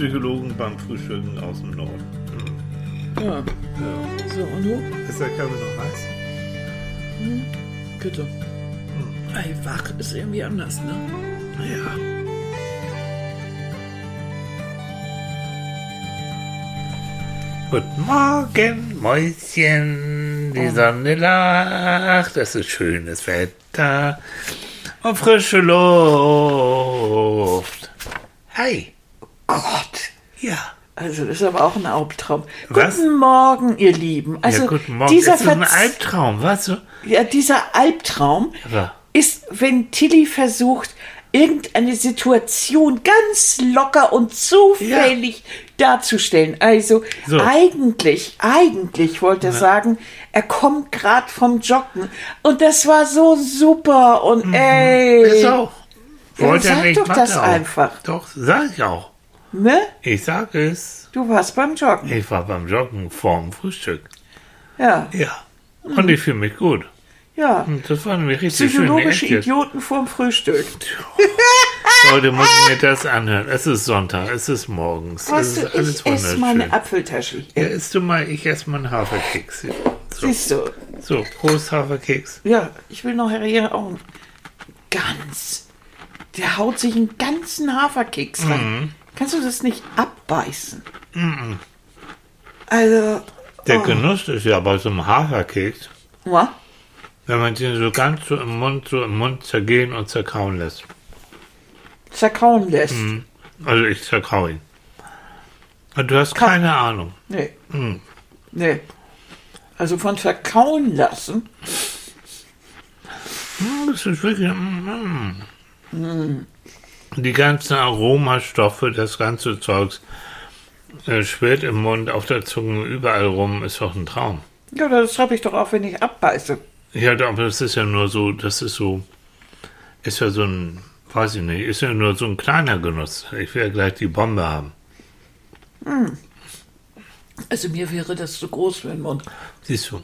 Psychologen beim Frühstücken aus dem Norden. Ja. Ja. So, und du? Ist der Kaffee noch heiß? Bitte. Ey, wach ist irgendwie anders, ne? Ja. Guten Morgen, Mäuschen. Die Sonne lacht. Es ist schönes Wetter. Und frische Luft. Hi. Ja. Also, das ist aber auch ein Albtraum. Was? Guten Morgen, ihr Lieben. Also, ja, guten Morgen. dieser, ist das ein Albtraum, was du? ja, dieser Albtraum Ja. ist, wenn Tilly versucht, irgendeine Situation ganz locker und zufällig darzustellen. Also So. eigentlich, eigentlich wollte er sagen, er kommt gerade vom Joggen und das war so super und ey, Mhm. Ist auch. Ja, Wollte er sag nicht, doch das auch. einfach. Doch, sag ich auch. Ne? Ich sag es. Du warst beim Joggen. Ich war beim Joggen vorm Frühstück. Ja, Ja. Und ich fühle mich gut. ja. Und das war nämlich richtig schön. Psychologische jetzt. Idioten vorm Frühstück. Heute muss ich mir das anhören. Es ist Sonntag, es ist morgens. Weißt es du, ist alles ich esse mal eine wunderschön. Apfeltasche. Ja, isst du mal, ich esse mal einen Haferkeks. So, Siehst du, so Prost Haferkeks. Ja, ich will noch ihre Augen. Ganz. Der haut sich einen ganzen Haferkeks Mhm. Kannst du das nicht abbeißen? Also, Der Genuss ist ja bei so einem Haferkeks, was? wenn man den so ganz so im Mund, so im Mund zergehen und zerkauen lässt. Zerkauen lässt. Also ich zerkau ihn. Und du hast keine Ahnung. Nee. Mhm. Nee. Also von verkauen lassen. Hm, Das ist wirklich. Mm, mm. Die ganzen Aromastoffe, das ganze Zeugs äh, schwirrt im Mund, auf der Zunge, überall rum, ist doch ein Traum. Ja, das habe ich doch auch, wenn ich abbeiße. Ja, aber das ist ja nur so, das ist so, ist ja so ein, weiß ich nicht, ist ja nur so ein kleiner Genuss. Ich will ja gleich die Bombe haben. Also mir wäre das zu groß für den Mund. Siehst du?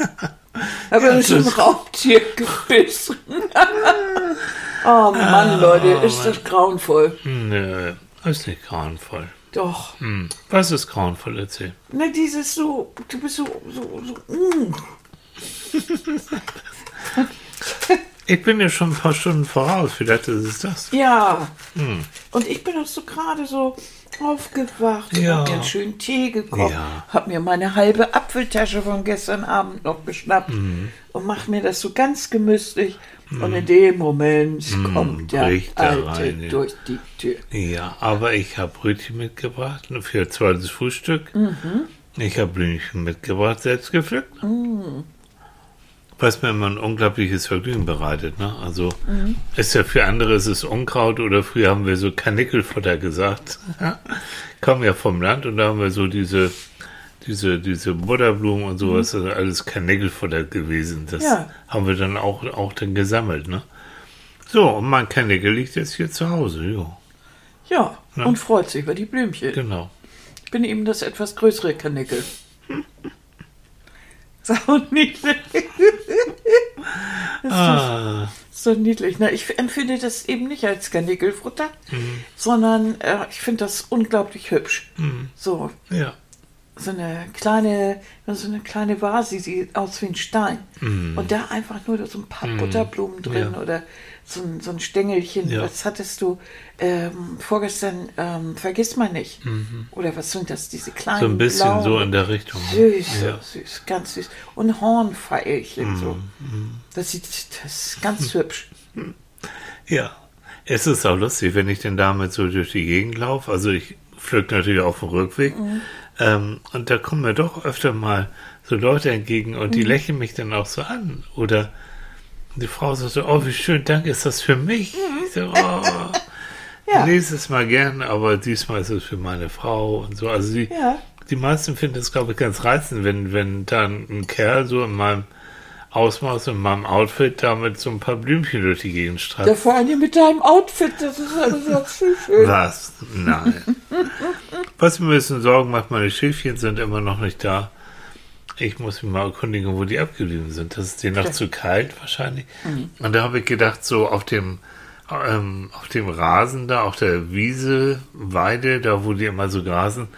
Aber einem das- Raubtier gebissen. oh Mann, Leute, ist das grauenvoll. Nö, ist nicht grauenvoll. Doch. Hm. Was ist grauenvoll, erzähl? Ne, dieses so, du bist so, so, so, mm. Ich bin ja schon ein paar Stunden voraus, vielleicht ist es das. Ja. Hm. Und ich bin auch so gerade so aufgewacht, Ja. hab mir einen schönen Tee gekocht, Ja. hab mir meine halbe Apfeltasche von gestern Abend noch geschnappt Mhm. und mach mir das so ganz gemütlich. Und in dem Moment kommt der Mhm. bricht er Alte rein, ja. durch die Tür. Ja, aber ich habe Brötchen mitgebracht für zweites Frühstück. Ich habe Blümchen mitgebracht, selbst gepflückt. Was mir immer ein unglaubliches Vergnügen bereitet. Ne? Also ist ja für andere ist es Unkraut oder früher haben wir so Kanickelfutter gesagt. Kommen ja vom Land und da haben wir so diese diese, diese Butterblumen und sowas, das ist alles Kanickelfutter gewesen. Das Ja. haben wir dann auch, auch dann gesammelt. Ne? So, und mein Kanickel liegt jetzt hier zu Hause. Jo. Ja, Ja. und freut sich über die Blümchen. Genau. Ich bin eben das etwas größere Kanickel. Sau niedlich. Das ist Ah, so niedlich. Na, ich empfinde das eben nicht als Kanickelfutter, Mhm. sondern äh, ich finde das unglaublich hübsch. Mhm. So, ja. so eine kleine, so eine kleine Vase, die sieht aus wie ein Stein. Und da einfach nur so ein paar Butterblumen drin Mhm. Ja. oder so ein, so ein Stängelchen. Ja. Was hattest du ähm, vorgestern? Ähm, vergiss mal nicht. Oder was sind das? Diese kleinen Mhm. So ein bisschen blauen, so in der Richtung. ne? Süß, Ja. Mhm. süß, ganz süß. Und Hornfeilchen so. Das sieht das ist ganz hübsch. ja. Es ist auch lustig, wenn ich denn damit so durch die Gegend laufe. Also ich pflück natürlich auf dem Rückweg. Mhm. Ähm, und da kommen mir doch öfter mal so Leute entgegen und die Mhm. lächeln mich dann auch so an. Oder die Frau sagt so, oh, wie schön, danke, ist das für mich? Ich so, oh, Mhm. Ja. nächstes Mal gern, aber diesmal ist es für meine Frau und so. Also die, Ja. die meisten finden es, glaube ich, ganz reizend, wenn, wenn dann ein Kerl so in meinem Ausmaß, in meinem Outfit da mit so ein paar Blümchen durch die Gegend Ja, streift. vor allem mit deinem Outfit, das ist alles so schön. Was? Nein. Was mir ein bisschen Sorgen macht, meine Schäfchen sind immer noch nicht da. Ich muss mich mal erkundigen, wo die abgeblieben sind. Das ist denen noch zu kalt wahrscheinlich. Und da habe ich gedacht, so auf dem ähm, auf dem Rasen da, auf der Wiese, Weide, da wo die immer so grasen,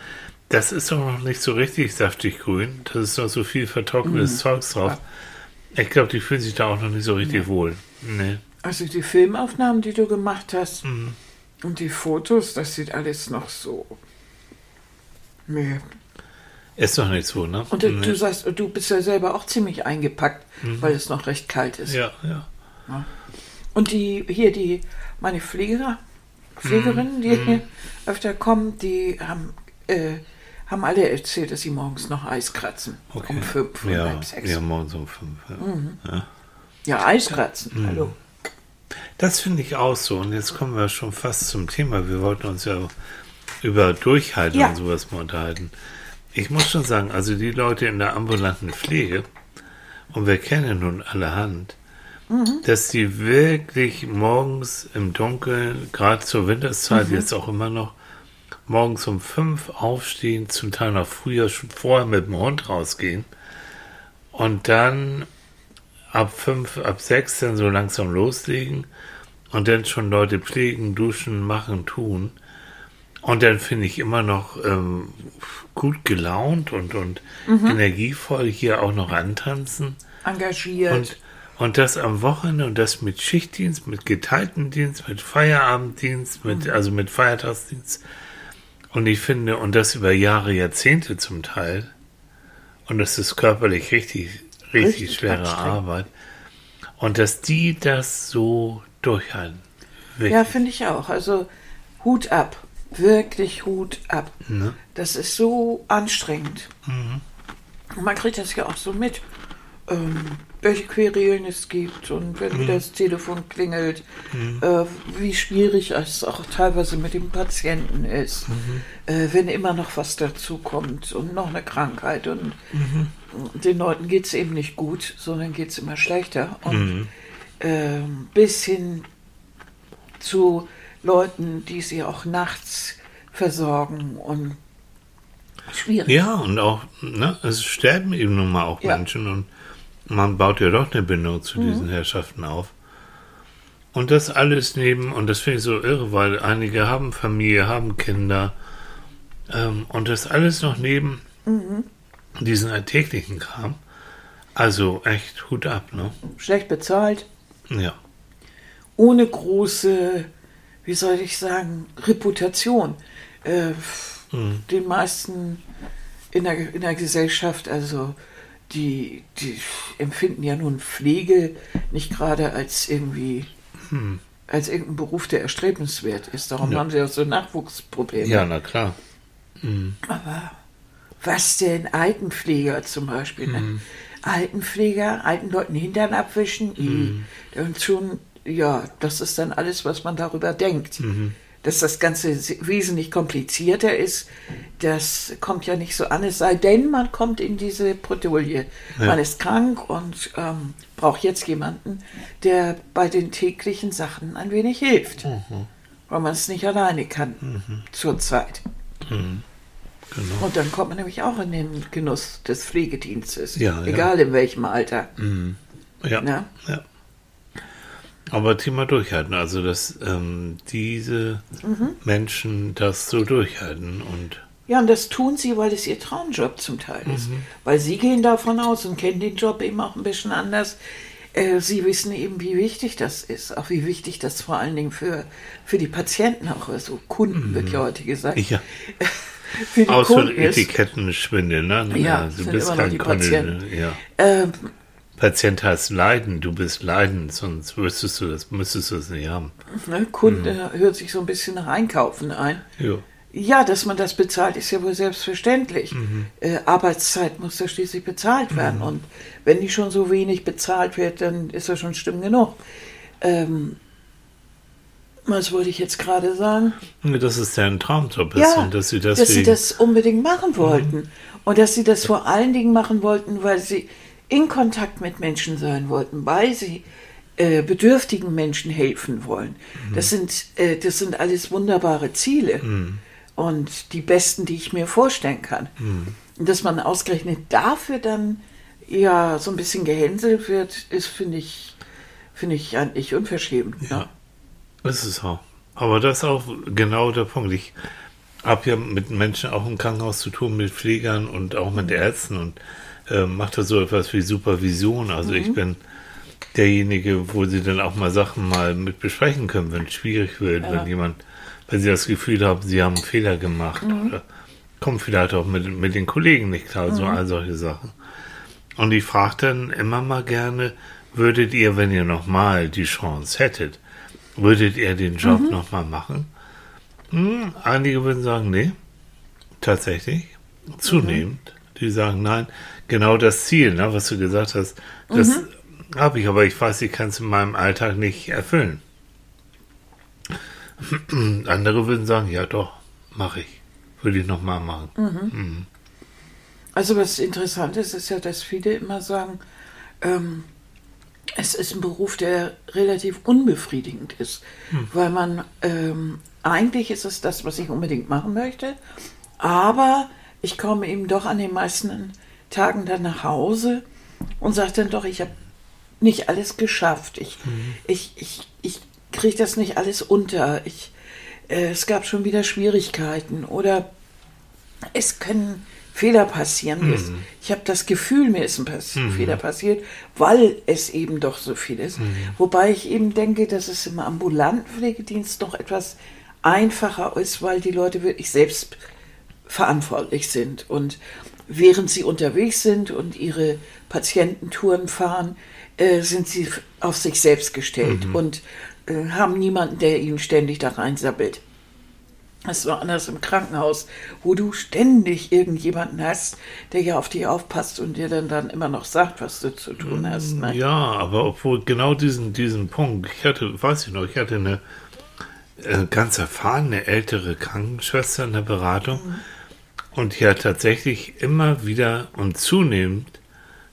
das ist doch noch nicht so richtig saftig grün. Das ist noch so viel vertrocknetes Mhm. Zeugs drauf. Ich glaube, die fühlen sich da auch noch nicht so richtig wohl. Nee. Also die Filmaufnahmen, die du gemacht hast Mhm. und die Fotos, das sieht alles noch so. Nee. Ist doch nicht so, ne? Und du, nee. du sagst, du bist ja selber auch ziemlich eingepackt, weil es noch recht kalt ist. Mhm. Ja, ja. Und die, hier die, meine Pfleger, Pflegerinnen, die Mhm. hier öfter kommen, die haben, äh, haben alle erzählt, dass sie morgens noch Eis kratzen. Okay. Um fünf und ja, halb sechs. ja, morgens um fünf. Ja. Mhm. Ja. Ja, Eis kratzen, Mhm. hallo. Das finde ich auch so. Und jetzt kommen wir schon fast zum Thema. Wir wollten uns ja über Durchhalten Ja. und sowas mal unterhalten. Ich muss schon sagen, also die Leute in der ambulanten Pflege, und wir kennen nun allerhand, dass die wirklich morgens im Dunkeln, gerade zur Winterszeit, jetzt auch immer noch, morgens um fünf aufstehen, zum Teil noch früher, schon vorher mit dem Hund rausgehen und dann ab fünf, ab sechs dann so langsam loslegen und dann schon Leute pflegen, duschen, machen, tun. Und dann finde ich immer noch ähm, gut gelaunt und, und energievoll hier auch noch antanzen. Engagiert. Und, und das am Wochenende und das mit Schichtdienst, mit geteilten Dienst, mit Feierabenddienst, mit, also mit Feiertagsdienst. Und ich finde, und das über Jahre, Jahrzehnte zum Teil. Und das ist körperlich richtig, richtig, Richtig schwere. Arbeit. Und dass die das so durchhalten. Wirklich. ja, finde ich auch. Also Hut ab. Wirklich Hut ab. Ne? Das ist so anstrengend. Mhm. Und man kriegt das ja auch so mit, ähm, welche Querelen es gibt und Mhm. wenn wieder das Telefon klingelt, äh, wie schwierig es auch teilweise mit dem Patienten ist, Mhm. äh, wenn immer noch was dazu kommt und noch eine Krankheit und Mhm. den Leuten geht es eben nicht gut, sondern geht es immer schlechter. Und Mhm. ähm, bis hin zu Leuten, die sie auch nachts versorgen und schwierig. Ja, und auch, ne, es sterben eben nun mal auch Ja. Menschen und man baut ja doch eine Bindung zu diesen Herrschaften auf. Und das alles neben, und das finde ich so irre, weil einige haben Familie, haben Kinder, ähm, und das alles noch neben diesen alltäglichen Kram. Also echt Hut ab, ne? Schlecht bezahlt, Ja. ohne große, wie soll ich sagen, Reputation. Äh, Den meisten in der, in der Gesellschaft, also die, die empfinden ja nun Pflege nicht gerade als irgendwie als irgendein Beruf, der erstrebenswert ist. Darum Ja. haben sie auch so Nachwuchsprobleme. Ja, na klar. Aber was denn Altenpfleger zum Beispiel? Ne? Mhm. Altenpfleger, alten Leuten Hintern abwischen, Mhm. und schon, ja, das ist dann alles, was man darüber denkt. Mhm. Dass das Ganze se- wesentlich komplizierter ist, das kommt ja nicht so an, es sei denn, man kommt in diese Bredouille. Ja. Man ist krank und ähm, braucht jetzt jemanden, der bei den täglichen Sachen ein wenig hilft. Mhm. Weil man es nicht alleine kann zurzeit. Genau. Und dann kommt man nämlich auch in den Genuss des Pflegedienstes. Ja, ja. egal in welchem Alter. Ja. Ja. Ja. Aber Thema durchhalten, also dass ähm, diese Mhm. Menschen das so durchhalten und Ja, und das tun sie, weil es ihr Traumjob zum Teil ist. Mhm. Weil sie gehen davon aus und kennen den Job eben auch ein bisschen anders. Äh, sie wissen eben, wie wichtig das ist. Auch wie wichtig das vor allen Dingen für, für die Patienten auch ist. So Kunden wird ja heute gesagt. Mhm. ja, Für die aus für Kunden ist. Etiketten-Schwindel, ne? Ja, du sind bist kein Kunde, ja. Ähm, Patient heißt Leiden, du bist Leiden, sonst wüsstest du das, müsstest du es nicht haben. ne, Kunde hört sich so ein bisschen nach Einkaufen ein. Ja. Ja, dass man das bezahlt, ist ja wohl selbstverständlich. Mhm. Äh, Arbeitszeit muss ja schließlich bezahlt werden. Und wenn die schon so wenig bezahlt wird, dann ist das schon schlimm genug. Ähm, was wollte ich jetzt gerade sagen? Dass es dein Traumjob ist Ja, und dass sie dass deswegen. sie das unbedingt machen wollten. Und dass sie das vor allen Dingen machen wollten, weil sie in Kontakt mit Menschen sein wollten, weil sie äh, bedürftigen Menschen helfen wollen. Das, sind, äh, das sind alles wunderbare Ziele und die besten, die ich mir vorstellen kann. Und dass man ausgerechnet dafür dann ja so ein bisschen gehänselt wird, ist, finde ich, finde ich eigentlich unverschämt. Ja. Ne? Das ist auch. Aber das ist auch genau der Punkt. Ich habe ja mit Menschen auch im Krankenhaus zu tun, mit Pflegern und auch mit Ärzten und äh, mache da so etwas wie Supervision. Also ich bin derjenige, wo sie dann auch mal Sachen mal mit besprechen können, wenn es schwierig wird, Ja. wenn jemand, wenn sie das Gefühl haben, sie haben einen Fehler gemacht oder kommen vielleicht auch mit, mit den Kollegen nicht klar, so all solche Sachen. Und ich frage dann immer mal gerne, würdet ihr, wenn ihr nochmal die Chance hättet, würdet ihr den Job noch nochmal machen? Hm, einige würden sagen, nee, tatsächlich, zunehmend. Die sagen, nein, genau das Ziel, ne, was du gesagt hast, das habe ich, aber ich weiß, ich kann es in meinem Alltag nicht erfüllen. Andere würden sagen, ja doch, mache ich. Würde ich nochmal machen. Also was interessant ist, ist ja, dass viele immer sagen, ähm, es ist ein Beruf, der relativ unbefriedigend ist, weil man ähm, eigentlich ist es das, was ich unbedingt machen möchte, aber ich komme eben doch an den meisten Tagen dann nach Hause und sage dann doch, ich habe nicht alles geschafft, ich, ich, ich, ich kriege das nicht alles unter, ich, äh, es gab schon wieder Schwierigkeiten oder es können Fehler passieren. Ist- Ich habe das Gefühl, mir ist ein Pass Fehler passiert, weil es eben doch so viel ist. Wobei ich eben denke, dass es im ambulanten Pflegedienst noch etwas einfacher ist, weil die Leute wirklich selbst verantwortlich sind. Und während sie unterwegs sind und ihre Patiententouren fahren, äh, sind sie auf sich selbst gestellt und äh, haben niemanden, der ihnen ständig da reinsabbelt. Das ist so anders im Krankenhaus, wo du ständig irgendjemanden hast, der ja auf dich aufpasst und dir dann, dann immer noch sagt, was du zu tun hast. Ne? Ja, aber obwohl genau diesen, diesen Punkt, ich hatte, weiß ich noch, ich hatte eine äh, ganz erfahrene ältere Krankenschwester in der Beratung und die hat tatsächlich immer wieder und zunehmend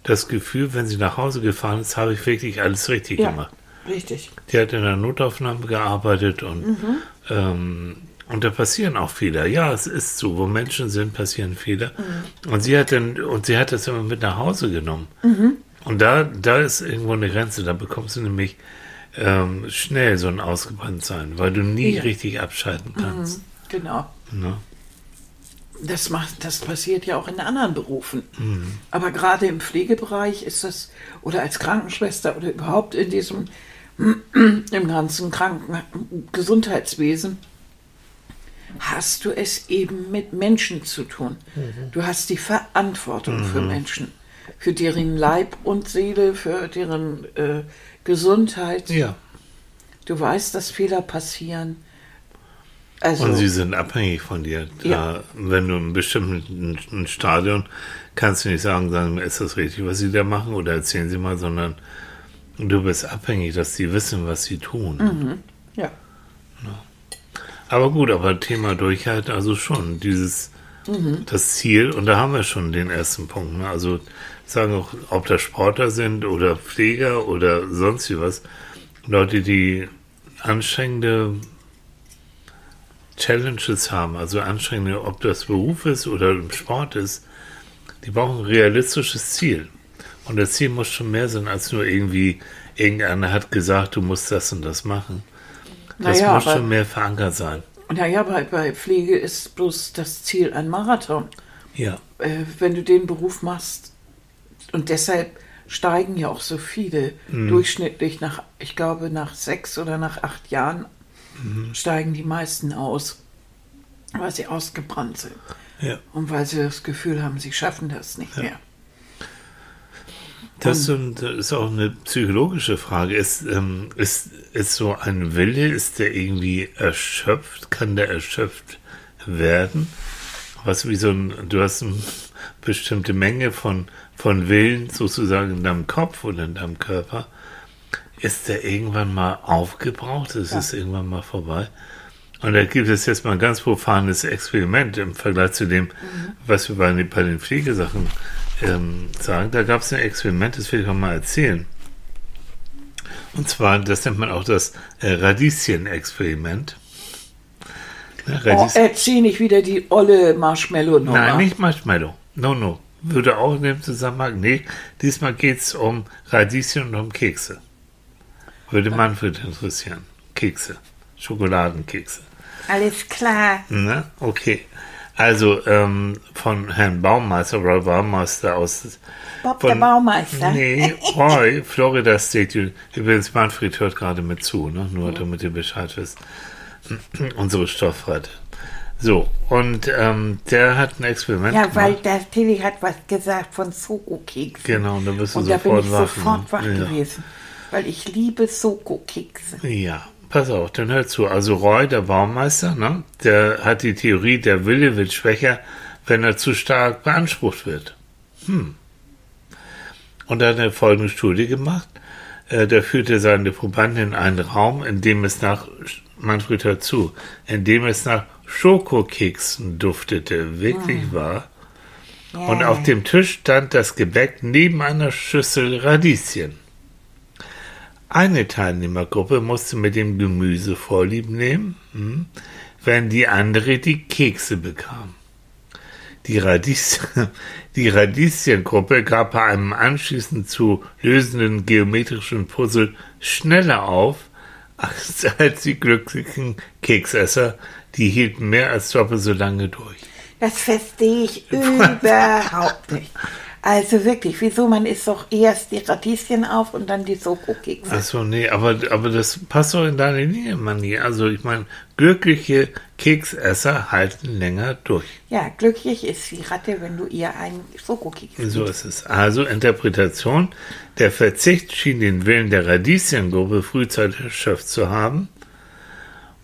das Gefühl, wenn sie nach Hause gefahren ist, habe ich wirklich alles richtig Ja, gemacht. richtig. Die hat in der Notaufnahme gearbeitet und, ähm, und da passieren auch Fehler. Ja, es ist so, wo Menschen sind, passieren Fehler. Und sie hat dann, und sie hat das immer mit nach Hause genommen. Und da, da ist irgendwo eine Grenze. Da bekommst du nämlich ähm, schnell so ein Ausgebranntsein, weil du nie Ja. richtig abschalten kannst. Genau. Ne? Das, macht, das passiert ja auch in anderen Berufen. Aber gerade im Pflegebereich ist das, oder als Krankenschwester oder überhaupt in diesem, im ganzen Kranken Gesundheitswesen, hast du es eben mit Menschen zu tun. Du hast die Verantwortung für Menschen, für deren Leib und Seele, für deren äh, Gesundheit. Ja. Du weißt, dass Fehler passieren. Also, Und sie sind abhängig von dir. Da, Ja. Wenn du in einem bestimmten Stadion kannst du nicht sagen, sagen, ist das richtig, was sie da machen oder erzählen sie mal, sondern du bist abhängig, dass sie wissen, was sie tun. ja. Aber gut, aber Thema Durchhalten, also schon dieses, das Ziel, und da haben wir schon den ersten Punkt. Ne? Also sagen auch, ob das Sportler sind oder Pfleger oder sonst wie was, Leute, die anstrengende Challenges haben, also anstrengende, ob das Beruf ist oder im Sport ist, die brauchen ein realistisches Ziel. Und das Ziel muss schon mehr sein, als nur irgendwie, irgendeiner hat gesagt, du musst das und das machen. Das Naja, muss schon mehr verankert sein. Naja, bei, bei Pflege ist bloß das Ziel ein Marathon. Ja. Äh, wenn du den Beruf machst, und deshalb steigen ja auch so viele durchschnittlich nach, ich glaube, nach sechs oder nach acht Jahren steigen die meisten aus, weil sie ausgebrannt sind ja. und weil sie das Gefühl haben, sie schaffen das nicht mehr. Das das ist auch eine psychologische Frage. Ist, ähm, ist, ist so ein Wille, ist der irgendwie erschöpft? Kann der erschöpft werden? Was wie so ein, du hast eine bestimmte Menge von, von Willen sozusagen in deinem Kopf oder in deinem Körper. Ist der irgendwann mal aufgebraucht? Ist Ja. es irgendwann mal vorbei? Und da gibt es jetzt mal ein ganz profanes Experiment im Vergleich zu dem, was wir bei, den- bei den Pflegesachen ähm, sagen. Da gab es ein Experiment, das will ich auch mal erzählen. Und zwar, das nennt man auch das äh, Radieschen-Experiment. Ne, Oh, erzähl nicht wieder die olle Marshmallow-Nummer. Nein, nicht Marshmallow. No, no. Würde auch in dem Zusammenhang. Nee, diesmal geht es um Radieschen und um Kekse. Würde Manfred interessieren. Kekse. Schokoladenkekse. Alles klar. Ne? Okay. Also ähm, von Herrn Baumeister oder Baumeister aus. Bob von, der Baumeister. Nee, Roy, Florida State. Übrigens, Manfred hört gerade mit zu, ne? nur damit ihr Bescheid wisst. Unsere Stoffrette. So, und ähm, der hat ein Experiment Ja, gemacht. weil der Tilly hat was gesagt von Soko-Keksen. Genau, und da bist du Und da bin sofort ich wach. sofort wach ne? gewesen. Weil ich liebe Soko-Kekse. Ja. pass auf, dann hör zu. Also Roy, der Baumeister, ne, der hat die Theorie, der Wille wird schwächer, wenn er zu stark beansprucht wird. Hm. Und er hat eine folgende Studie gemacht. Äh, da führte seine Probanden in einen Raum, in dem es nach, Manfred hört zu, in dem es nach Schokokeksen duftete. Wirklich wahr. Und auf dem Tisch stand das Gebäck neben einer Schüssel Radieschen. Eine Teilnehmergruppe musste mit dem Gemüse Vorlieb nehmen, hm, während die andere die Kekse bekam. Die, Radieschen, die Radieschengruppe gab bei einem anschließend zu lösenden geometrischen Puzzle schneller auf als, als die glücklichen Keksesser. Die hielten mehr als doppelt so lange durch. Das verstehe ich überhaupt nicht. Also wirklich, wieso man isst doch erst die Radieschen auf und dann die Soko-Kekse. Achso, nee, aber, aber das passt doch in deine Linie, Manni. Also ich meine, glückliche Keksesser halten länger durch. Ja, glücklich ist die Ratte, wenn du ihr einen Soko-Keks So ist es. Also Interpretation. Der Verzicht schien den Willen der Radieschengruppe frühzeitig erschöpft zu haben.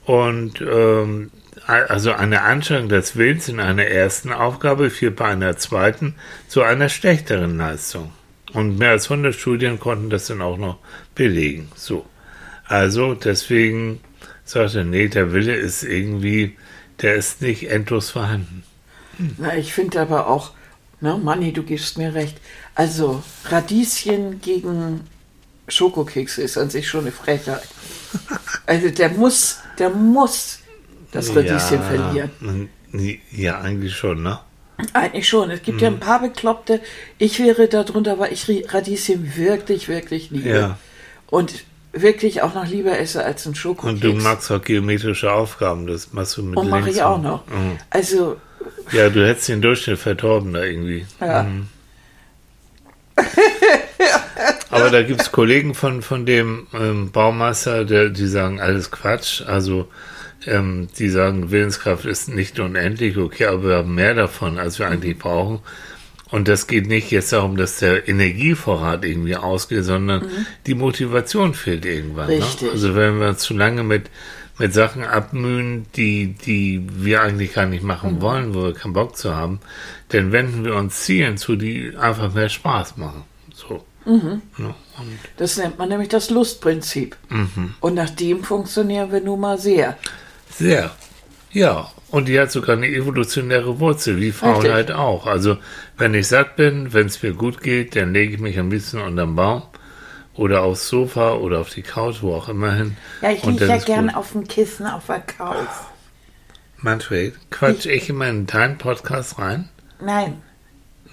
Und ähm, also eine Anstrengung des Willens in einer ersten Aufgabe führt bei einer zweiten zu einer schlechteren Leistung. Und mehr als 100 Studien konnten das dann auch noch belegen. So. Also deswegen sagt er, nee, der Wille ist irgendwie, der ist nicht endlos vorhanden. Na, ich finde aber auch, ne, Manni, du gibst mir recht. Also, Radieschen gegen Schokokekse ist an sich schon eine Frechheit. Also, der muss, der muss das Radieschen verlieren. Ja, eigentlich schon, ne? Eigentlich schon. Es gibt ja ein paar Bekloppte. Ich wäre darunter, weil ich Radieschen wirklich, wirklich liebe. Ja. Und wirklich auch noch lieber esse als ein Schokokeks. Und du magst auch geometrische Aufgaben, das machst du mit Und mache ich auch noch. Mhm. Also, Ja, du hättest den Durchschnitt verdorben da irgendwie. ja. Mhm. Aber da gibt es Kollegen von, von dem ähm, Baumeister, der, die sagen, alles Quatsch. Also ähm, die sagen, Willenskraft ist nicht unendlich, okay, aber wir haben mehr davon, als wir eigentlich brauchen. Und das geht nicht jetzt darum, dass der Energievorrat irgendwie ausgeht, sondern die Motivation fehlt irgendwann. Ne? Richtig. Also wenn wir uns zu lange mit, mit Sachen abmühen, die, die wir eigentlich gar nicht machen wollen, wo wir keinen Bock zu haben, dann wenden wir uns Zielen zu, die einfach mehr Spaß machen. So. Ja, und das nennt man nämlich das Lustprinzip. Mhm. Und nach dem funktionieren wir nun mal sehr. Sehr. Ja, und die hat sogar eine evolutionäre Wurzel, wie Faulheit Richtig. auch. Also, wenn ich satt bin, wenn es mir gut geht, dann lege ich mich ein bisschen unterm Baum oder aufs Sofa oder auf die Couch, wo auch immer hin. Ja, ich liege ja gern gut. auf dem Kissen auf der Couch. Manfred, quatsch ich immer in deinen Podcast rein? Nein,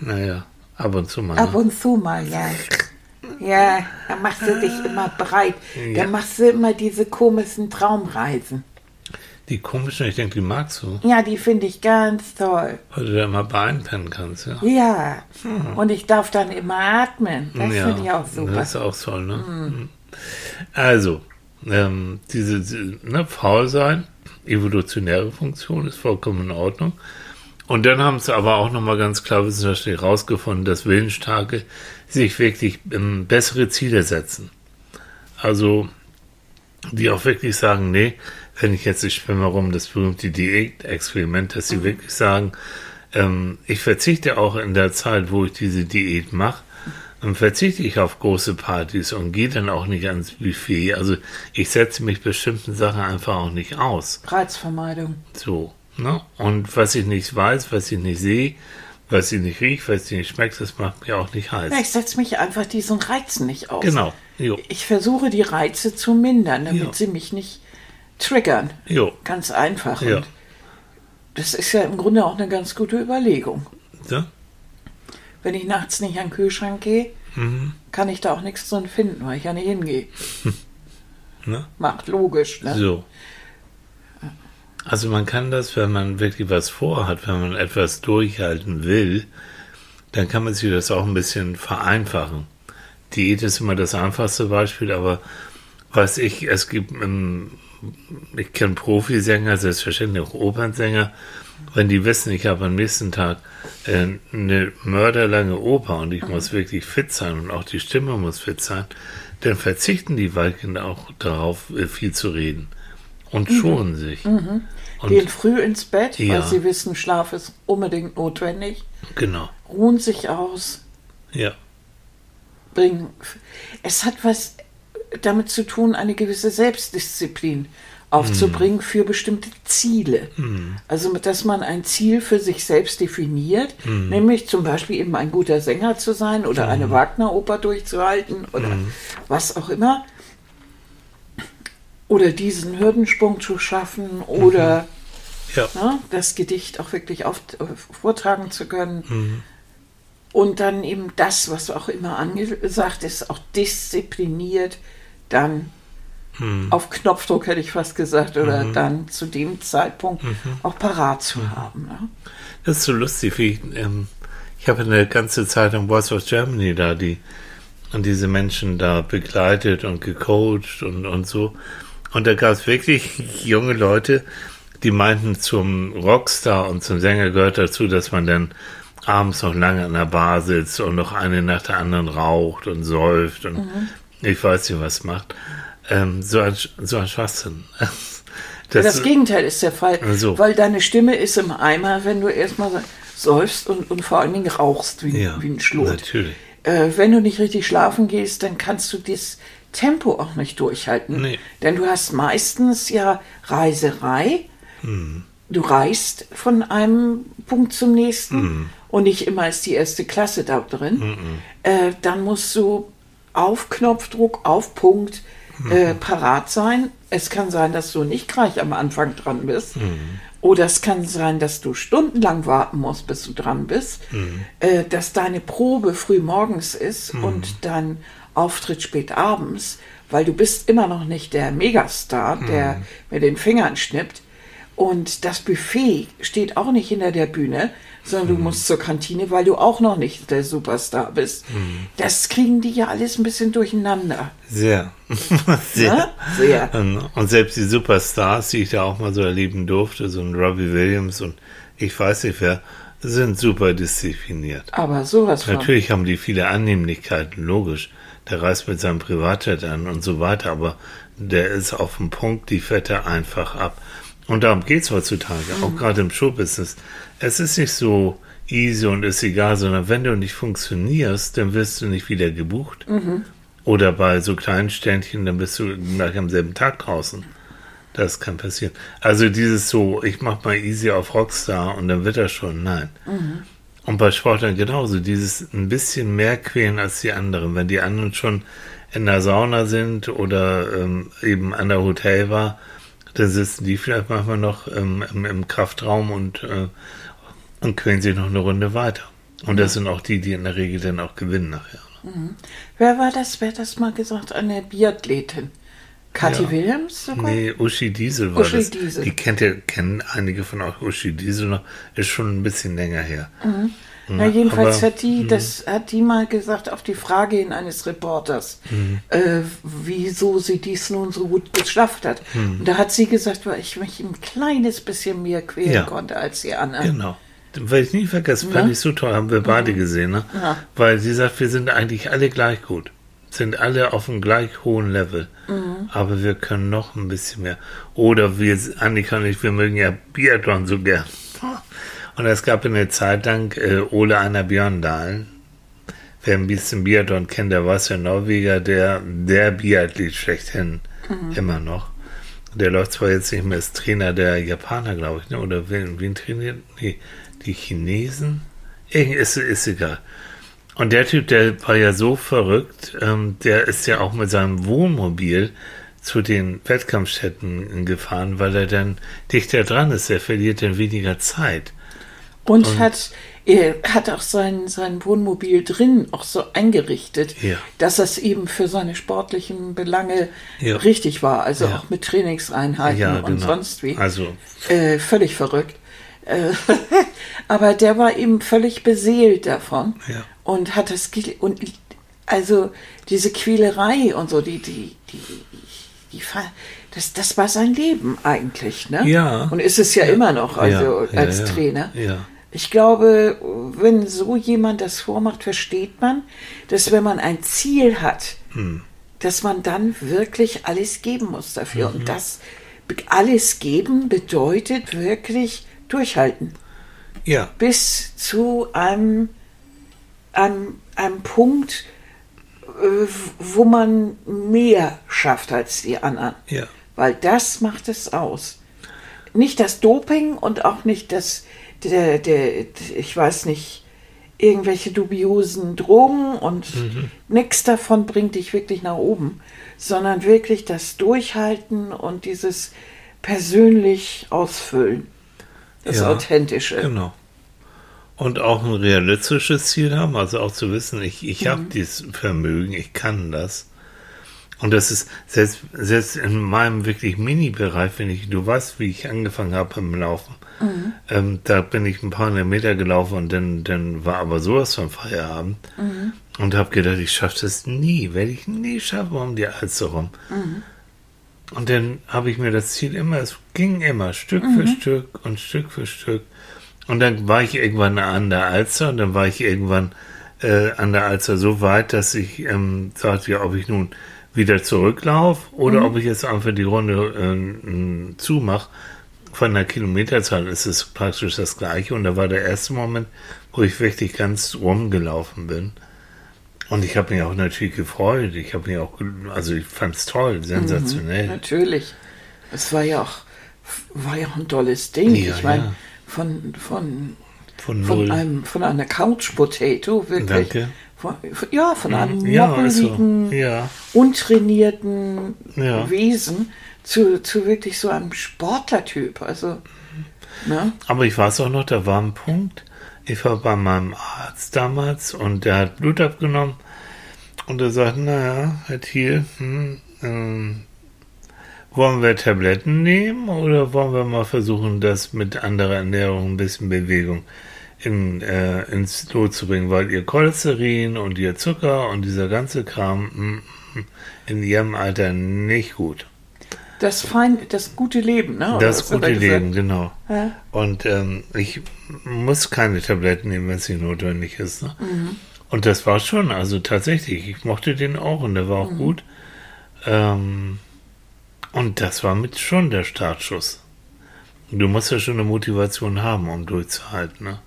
Naja, ab und zu mal. ab ne? und zu mal, ja. Ja, da machst du dich immer breit. Ja. Da machst du immer diese komischen Traumreisen. Die komischen, ich denke, die magst du, Ja, die finde ich ganz toll. weil du da immer bei einpennen kannst, ja. Ja, und ich darf dann immer atmen. Das Hm. ja, finde ich auch super. Das ist auch toll, ne? Mhm. Also, ähm, diese, diese ne, faul sein, evolutionäre Funktion ist vollkommen in Ordnung. Und dann haben sie aber auch nochmal ganz klar wissenschaftlich herausgefunden, dass Willensstarke sich wirklich ähm, bessere Ziele setzen. Also, die auch wirklich sagen, nee, wenn ich jetzt, ich schwimme rum, das berühmte Diät-Experiment, dass sie wirklich sagen, ähm, ich verzichte auch in der Zeit, wo ich diese Diät mache, dann verzichte ich auf große Partys und gehe dann auch nicht ans Buffet. Also ich setze mich bestimmten Sachen einfach auch nicht aus. Reizvermeidung. So, ne? Und was ich nicht weiß, was ich nicht sehe, was ich nicht rieche, was ich nicht schmeckt, das macht mir auch nicht heiß. Ja, ich setze mich einfach diesen Reizen nicht aus. Genau. Jo. Ich versuche die Reize zu mindern, damit Ja. sie mich nicht triggern. Jo. Ganz einfach. Ja. Das ist ja im Grunde auch eine ganz gute Überlegung. So? Wenn ich nachts nicht an den Kühlschrank gehe, Mhm. kann ich da auch nichts drin finden, weil ich ja nicht hingehe. Ne? Macht logisch, ne? So. Also man kann das, wenn man wirklich was vorhat, wenn man etwas durchhalten will, dann kann man sich das auch ein bisschen vereinfachen. Diät ist immer das einfachste Beispiel, aber was ich, es gibt, ähm, ich kenne Profisänger, selbstverständlich auch Opernsänger, wenn die wissen, ich habe am nächsten Tag äh, eine mörderlange Oper und ich muss wirklich fit sein und auch die Stimme muss fit sein, dann verzichten die Waldkinder auch darauf, äh, viel zu reden und mhm. schonen sich. Mhm. Und Gehen früh ins Bett, ja. weil sie wissen, Schlaf ist unbedingt notwendig. Genau. Ruhen sich aus. Ja. Bringen. Es hat was damit zu tun, eine gewisse Selbstdisziplin aufzubringen mm. für bestimmte Ziele. Mm. Also, dass man ein Ziel für sich selbst definiert, mm. nämlich zum Beispiel eben ein guter Sänger zu sein oder eine Wagner-Oper durchzuhalten oder was auch immer oder diesen Hürdensprung zu schaffen oder mhm. ja. ne, das Gedicht auch wirklich auf, äh, vortragen zu können. Mhm. Und dann eben das, was auch immer angesagt ist, auch diszipliniert dann mhm. auf Knopfdruck, hätte ich fast gesagt, oder mhm. dann zu dem Zeitpunkt mhm. auch parat zu mhm. haben. Ne? Das ist so lustig, wie ähm, ich habe eine ganze Zeit im Voice of Germany da die und diese Menschen da begleitet und gecoacht und, und so. Und da gab es wirklich junge Leute, die meinten, zum Rockstar und zum Sänger gehört dazu, dass man dann abends noch lange an der Bar sitzt und noch eine nach der anderen raucht und säuft und mhm. Ich weiß nicht, was macht. Ähm, so, ein, so ein Schwachsinn. Das, das, Gegenteil ist der Fall, so. weil deine Stimme ist im Eimer, wenn du erstmal säufst und, und vor allen Dingen rauchst wie, ja, wie ein Schlot. Natürlich. Äh, wenn du nicht richtig schlafen gehst, dann kannst du das Tempo auch nicht durchhalten. Nee. Denn du hast meistens ja Reiserei. Mhm. Du reist von einem Punkt zum nächsten mhm. und nicht immer ist die erste Klasse da drin. Mhm. Äh, dann musst du auf Knopfdruck, auf Punkt äh, mhm. parat sein. Es kann sein, dass du nicht gleich am Anfang dran bist. Mhm. Oder es kann sein, dass du stundenlang warten musst, bis du dran bist. Mhm. Äh, dass deine Probe früh morgens ist und dann Auftritt spät abends, weil du bist immer noch nicht der Megastar, der mhm. mit den Fingern schnippt. Und das Buffet steht auch nicht hinter der Bühne, sondern mhm. du musst zur Kantine, weil du auch noch nicht der Superstar bist. Mhm. Das kriegen die ja alles ein bisschen durcheinander. Sehr. Sehr. Ja? Sehr. Und selbst die Superstars, die ich da auch mal so erleben durfte, so ein Robbie Williams und ich weiß nicht wer, sind super diszipliniert. Aber sowas von. Natürlich haben die viele Annehmlichkeiten, logisch der reist mit seinem Privatjet an und so weiter, aber der ist auf dem Punkt, die fährt er einfach ab. Und darum geht es heutzutage, mhm. auch gerade im Showbusiness. Es ist nicht so easy und ist egal, sondern wenn du nicht funktionierst, dann wirst du nicht wieder gebucht. Mhm. Oder bei so kleinen Ständchen, dann bist du gleich am selben Tag draußen. Das kann passieren. Also dieses so, ich mach mal easy auf Rockstar und dann wird er schon. Nein. Mhm. Und bei Sportlern genauso, dieses ein bisschen mehr quälen als die anderen. Wenn die anderen schon in der Sauna sind oder ähm, eben an der Hotelbar, dann sitzen die vielleicht manchmal noch ähm, im, im, Kraftraum und, äh, und quälen sich noch eine Runde weiter. Und das sind auch die, die in der Regel dann auch gewinnen nachher. Mhm. Wer war das? Wer hat das mal gesagt? Eine Biathletin. Kathi ja. Williams sogar? Nee, Uschi Diesel war Uschi das. Diesel. Die kennt ja, kennen einige von euch Uschi Diesel noch. Ist schon ein bisschen länger her. Mhm. Na, jedenfalls aber, hat die, mh. das hat die mal gesagt auf die Frage hin eines Reporters, mhm. äh, wieso sie dies nun so gut geschafft hat. Mhm. Und da hat sie gesagt, weil ich mich ein kleines bisschen mehr quälen ja. konnte als die anderen. Genau. Weil ich nie vergessen, fand ich so toll, haben wir beide mhm. gesehen, ne? Ja. Weil sie sagt, wir sind eigentlich alle gleich gut sind alle auf einem gleich hohen Level. Mhm. Aber wir können noch ein bisschen mehr. Oder wir, Annika und ich, wir mögen ja Biathlon so gern. Und es gab eine Zeit lang äh, Ole Einer Björndalen. Wer ein bisschen Biathlon kennt, der weiß ja Norweger, der, der Biathlet schlechthin mhm. immer noch. Der läuft zwar jetzt nicht mehr als Trainer der Japaner, glaube ich, ne? oder wen, wen trainiert? Nee, die Chinesen? Ist, ist egal. Und der Typ, der war ja so verrückt, ähm, der ist ja auch mit seinem Wohnmobil zu den Wettkampfstätten gefahren, weil er dann dichter dran ist. Er verliert dann weniger Zeit. Und, und hat er hat auch sein, sein Wohnmobil drin auch so eingerichtet, Ja. dass das eben für seine sportlichen Belange Ja. richtig war. Also Ja. auch mit Trainingseinheiten und genau. sonst wie. Also, Äh, völlig verrückt. Äh, aber der war eben völlig beseelt davon Ja. und hat das und also diese Quälerei und so, die die die, die das, das war sein Leben eigentlich, ne? Ja. Und ist es ja, immer noch, also ja, ja, als ja, Trainer. Ja. Ich glaube, wenn so jemand das vormacht, versteht man, dass wenn man ein Ziel hat, Hm. dass man dann wirklich alles geben muss dafür. Mhm. Und das alles geben bedeutet wirklich durchhalten. Ja. Bis zu einem, einem, einem Punkt, äh, wo man mehr schafft als die anderen. Ja. Weil das macht es aus. Nicht das Doping und auch nicht das, der, der, ich weiß nicht, irgendwelche dubiosen Drogen und nichts davon bringt dich wirklich nach oben, sondern wirklich das Durchhalten und dieses persönlich Ausfüllen, das Ja, Authentische. Genau. Und auch ein realistisches Ziel haben, also auch zu wissen, ich, ich habe dieses Vermögen, ich kann das. Und das ist selbst, selbst in meinem wirklich Mini-Bereich, wenn ich, du weißt, wie ich angefangen habe im Laufen. Ähm, da bin ich ein paar hundert Meter gelaufen und dann, dann war aber sowas von Feierabend. Und habe gedacht, ich schaffe das nie, werde ich nie schaffen um die Alster rum. Und dann habe ich mir das Ziel immer, es ging immer Stück für Stück und Stück für Stück. Und dann war ich irgendwann an der Alster und dann war ich irgendwann äh, an der Alster so weit, dass ich ähm, sagte, ja, ob ich nun wieder zurücklaufe oder ob ich jetzt einfach die Runde äh, zumache. Von der Kilometerzahl ist es praktisch das gleiche. Und da war der erste Moment, wo ich wirklich ganz rumgelaufen bin. Und ich habe mich auch natürlich gefreut. Ich habe mich auch, also ich fand es toll, sensationell. Natürlich. Es war ja auch, war ja auch ein tolles Ding. Ja, ich meine, ja. von, von, Von von, einem, von einer Couch Potato, wirklich. Danke. Von, ja, von einem Ja, also, moppeligen, ja. untrainierten Ja. Wesen zu, zu wirklich so einem Sportlertyp. Also, ne? Aber ich weiß auch noch, da war ein Punkt. Ich war bei meinem Arzt damals und der hat Blut abgenommen und er sagt, naja, Herr Thiel, hm, ähm, wollen wir Tabletten nehmen oder wollen wir mal versuchen, das mit anderer Ernährung, ein bisschen Bewegung in, äh, ins Lot zu bringen, weil ihr Cholesterin und ihr Zucker und dieser ganze Kram hm, hm, in ihrem Alter nicht gut. Das, fein, das gute Leben, ne? Oder Das gute? Leben, genau. Ja. Und ähm, ich muss keine Tabletten nehmen, wenn es nicht notwendig ist. Ne? Mhm. Und das war schon, also tatsächlich, ich mochte den auch und der war auch Mhm. gut. Ähm, und das war mit schon der Startschuss. Du musst ja schon eine Motivation haben, um durchzuhalten. Ne?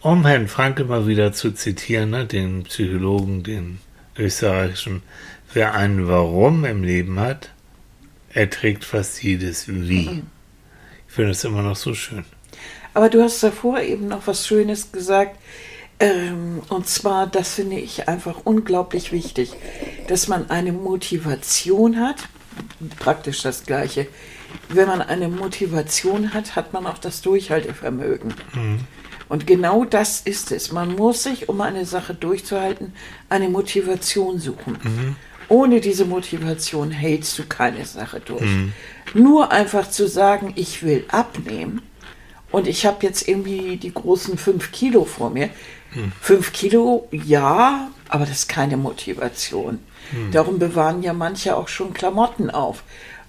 Um Herrn Franke mal wieder zu zitieren, ne? den Psychologen, den österreichischen, wer ein Warum im Leben hat, erträgt fast jedes Wie. Mhm. Ich finde das immer noch so schön. Aber du hast davor eben noch was Schönes gesagt. Ähm, und zwar, das finde ich einfach unglaublich wichtig, dass man eine Motivation hat. Praktisch das Gleiche. Wenn man eine Motivation hat, hat man auch das Durchhaltevermögen. Und genau das ist es. Man muss sich, um eine Sache durchzuhalten, eine Motivation suchen. Ohne diese Motivation hältst du keine Sache durch. Nur einfach zu sagen, ich will abnehmen und ich habe jetzt irgendwie die großen fünf Kilo vor mir. Fünf Kilo, ja, aber das ist keine Motivation. Darum bewahren ja manche auch schon Klamotten auf,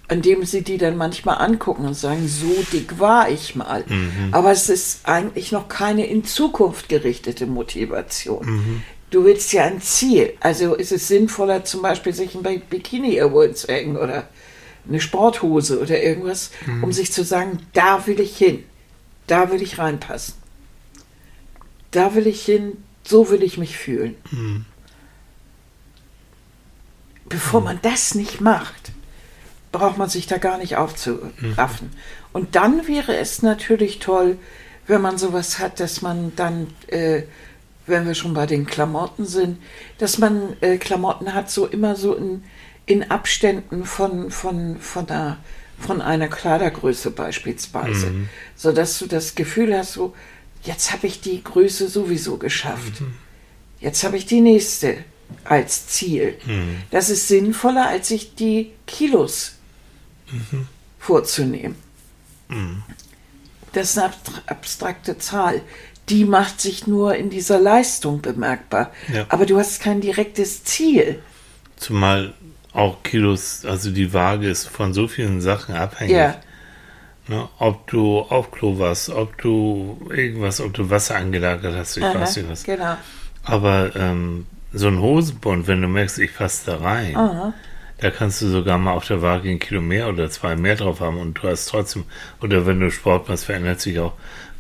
indem sie die dann manchmal angucken und sagen, so dick war ich mal. Aber es ist eigentlich noch keine in Zukunft gerichtete Motivation. Du willst ja ein Ziel. Also ist es sinnvoller, zum Beispiel sich ein Bikini irgendwo zu hängen oder eine Sporthose oder irgendwas, um sich zu sagen, da will ich hin, da will ich reinpassen. Da will ich hin, so will ich mich fühlen. Bevor man das nicht macht, braucht man sich da gar nicht aufzuraffen. Und dann wäre es natürlich toll, wenn man sowas hat, dass man dann, äh, wenn wir schon bei den Klamotten sind, dass man äh, Klamotten hat, so immer so in, in Abständen von, von, von, einer, von einer Kleidergröße beispielsweise. So dass du das Gefühl hast, so, jetzt habe ich die Größe sowieso geschafft. Jetzt habe ich die nächste als Ziel. Das ist sinnvoller, als sich die Kilos vorzunehmen. Das ist eine abstrakte Zahl. Die macht sich nur in dieser Leistung bemerkbar. Ja. Aber du hast kein direktes Ziel. Zumal auch Kilos, also die Waage ist von so vielen Sachen abhängig. Ja, Ne? Ob du auf Klo warst, ob du irgendwas, ob du Wasser angelagert hast, ich aha, weiß nicht was. genau. Aber ähm, so ein Hosenbund, wenn du merkst, ich passe da rein, Aha. da kannst du sogar mal auf der Waage ein Kilo mehr oder zwei mehr drauf haben und du hast trotzdem, oder wenn du Sport machst, verändert sich auch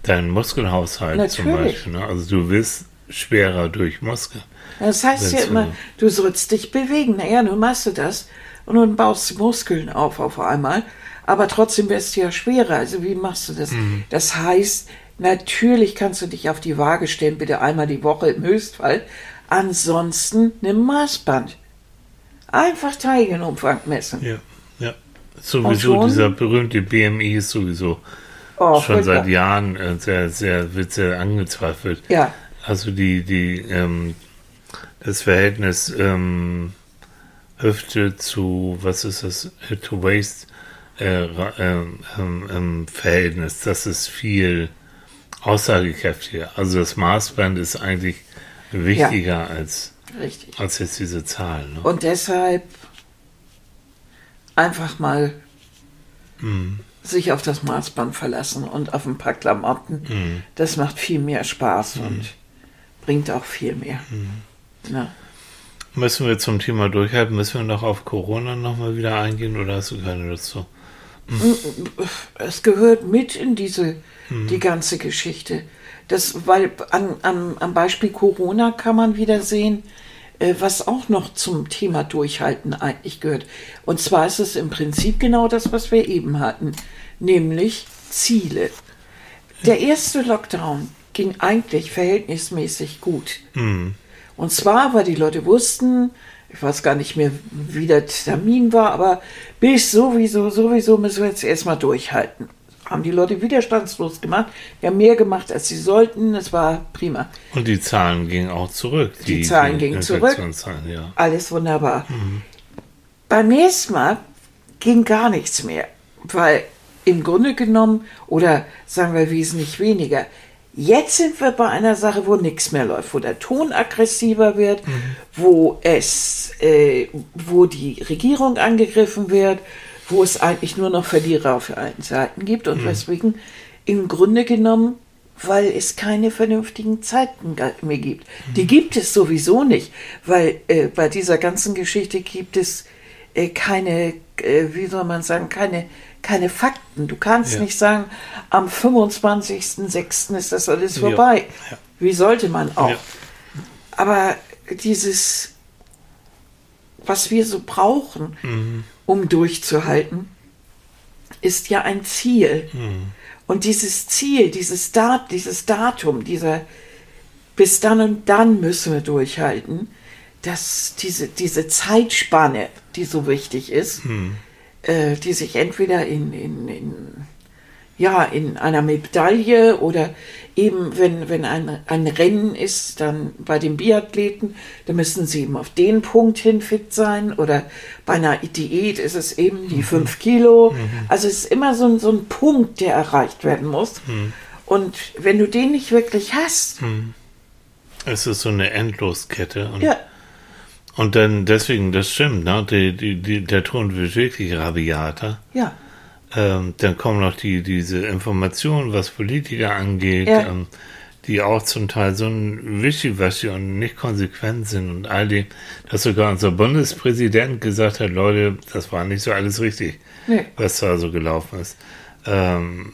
dein Muskelhaushalt zum Natürlich. Beispiel. Ne? Also du wirst schwerer durch Muskel. Das heißt ja immer, du sollst dich bewegen. Naja, nun machst du das und nun baust du Muskeln auf auf einmal. Aber trotzdem wirst du ja schwerer. Also wie machst du das? Mhm. Das heißt, natürlich kannst du dich auf die Waage stellen, bitte einmal die Woche im Höchstfall. Ansonsten nimm Maßband. Einfach Teilchenumfang messen. Ja, ja. Sowieso, dieser berühmte BMI ist sowieso Oh, schon seit. Jahren äh, sehr, sehr, wird sehr angezweifelt. Ja, Also die, die, ähm, das Verhältnis ähm, Hüfte zu, was ist das, Hip to Waist äh, ähm, ähm, ähm, Verhältnis, das ist viel aussagekräftiger. Also das Maßband ist eigentlich wichtiger als, richtig. als jetzt diese Zahl. Ne? Und deshalb einfach mal Mhm. Sich auf das Maßband verlassen und auf ein paar Klamotten. Mhm. Das macht viel mehr Spaß und bringt auch viel mehr. Mhm. Na, Müssen wir zum Thema durchhalten? Müssen wir noch auf Corona nochmal wieder eingehen oder hast du keine Lust zu? es gehört mit in diese Mhm. die ganze Geschichte. Das, weil an, an, am Beispiel Corona kann man wieder sehen, äh, was auch noch zum Thema Durchhalten eigentlich gehört. Und zwar ist es im Prinzip genau das, was wir eben hatten, nämlich Ziele. Der erste Lockdown ging eigentlich verhältnismäßig gut. Mhm. Und zwar, weil die Leute wussten, ich weiß gar nicht mehr, wie der Termin war, aber bis sowieso, sowieso müssen wir jetzt erstmal durchhalten. Haben die Leute widerstandslos gemacht. Die haben mehr gemacht, als sie sollten. Es war prima. Und die Zahlen gingen auch zurück. Die Zahlen gingen zurück. Ja. Alles wunderbar. Beim nächsten Mal ging gar nichts mehr, weil im Grunde genommen, oder sagen wir wesentlich weniger, jetzt sind wir bei einer Sache, wo nichts mehr läuft, wo der Ton aggressiver wird, wo es, äh, wo die Regierung angegriffen wird, wo es eigentlich nur noch Verlierer auf allen Seiten gibt und weswegen im Grunde genommen weil es keine vernünftigen Zeiten mehr gibt. Die gibt es sowieso nicht, weil äh, bei dieser ganzen Geschichte gibt es äh, keine, äh, wie soll man sagen, keine, keine Fakten. Du kannst Ja. nicht sagen, am 25.06. ist das alles vorbei. Ja. Wie sollte man auch? Aber dieses, was wir so brauchen, Mhm. um durchzuhalten, ist ja ein Ziel. Mhm. Und dieses Ziel, dieses, Dat dieses Datum, dieser bis dann und dann müssen wir durchhalten, dass diese, diese Zeitspanne, die so wichtig ist, äh, die sich entweder in, in, in, ja, in einer Medaille oder eben, wenn, wenn ein, ein Rennen ist, dann bei den Biathleten, da müssen sie eben auf den Punkt hin fit sein oder bei einer Diät ist es eben die fünf Kilo. Also es ist immer so ein, so ein Punkt, der erreicht werden muss. Und wenn du den nicht wirklich hast, Es ist so eine Endloskette. Ja, und dann deswegen, das stimmt, ne? Die, die, die, der Ton wird wirklich rabiater. ja, Ähm, dann kommen noch die, diese Informationen, was Politiker angeht, Ja. ähm, die auch zum Teil so ein Wischiwaschi und nicht konsequent sind und all dem, dass sogar unser Bundespräsident gesagt hat, Leute, das war nicht so alles richtig, Nee. was da so gelaufen ist. Ähm,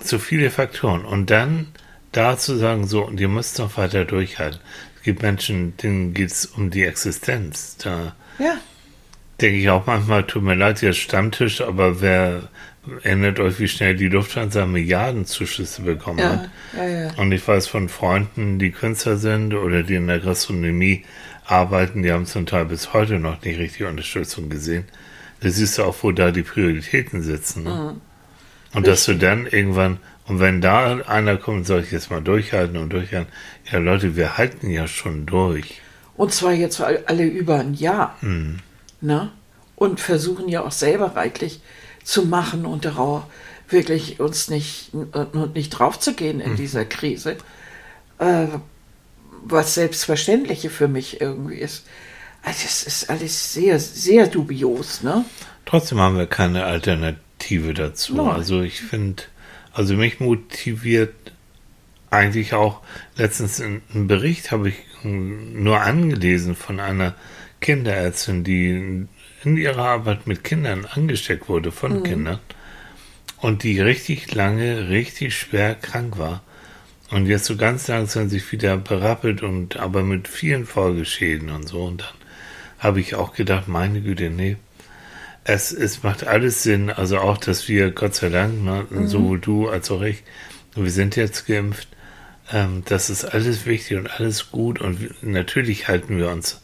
so viele Faktoren. Und dann da zu sagen, so, und ihr müsst noch weiter durchhalten. Es gibt Menschen, denen geht es um die Existenz. Da ja, denke ich auch manchmal, tut mir leid, jetzt Stammtisch, aber wer erinnert euch, wie schnell die Lufthansa Milliardenzuschüsse bekommen ja, hat? ja, ja. Und ich weiß von Freunden, die Künstler sind oder die in der Gastronomie arbeiten, die haben zum Teil bis heute noch nicht richtig Unterstützung gesehen. Da siehst du auch, wo da die Prioritäten sitzen. Ne? Und dass du dann irgendwann, und wenn da einer kommt, soll ich jetzt mal durchhalten und durchhalten. Ja, Leute, wir halten ja schon durch. Und zwar jetzt alle über ein Jahr. Mhm. Ne? Und versuchen ja auch selber reichlich zu machen und darauf wirklich uns nicht, nicht draufzugehen in Mhm. dieser Krise. Äh, was Selbstverständliche für mich irgendwie ist. Also es ist alles sehr, sehr dubios, ne? Trotzdem haben wir keine Alternative dazu. Nein. Also ich finde, also mich motiviert eigentlich auch, letztens in- einen Bericht habe ich nur angelesen von einer Kinderärztin, die in ihrer Arbeit mit Kindern angesteckt wurde von Kindern und die richtig lange, richtig schwer krank war. Und jetzt so ganz langsam sich wieder berappelt und aber mit vielen Folgeschäden und so. Und dann habe ich auch gedacht, meine Güte, nee, es, es macht alles Sinn, also auch, dass wir, Gott sei Dank, ne, sowohl du als auch ich, wir sind jetzt geimpft, ähm, das ist alles wichtig und alles gut und natürlich halten wir uns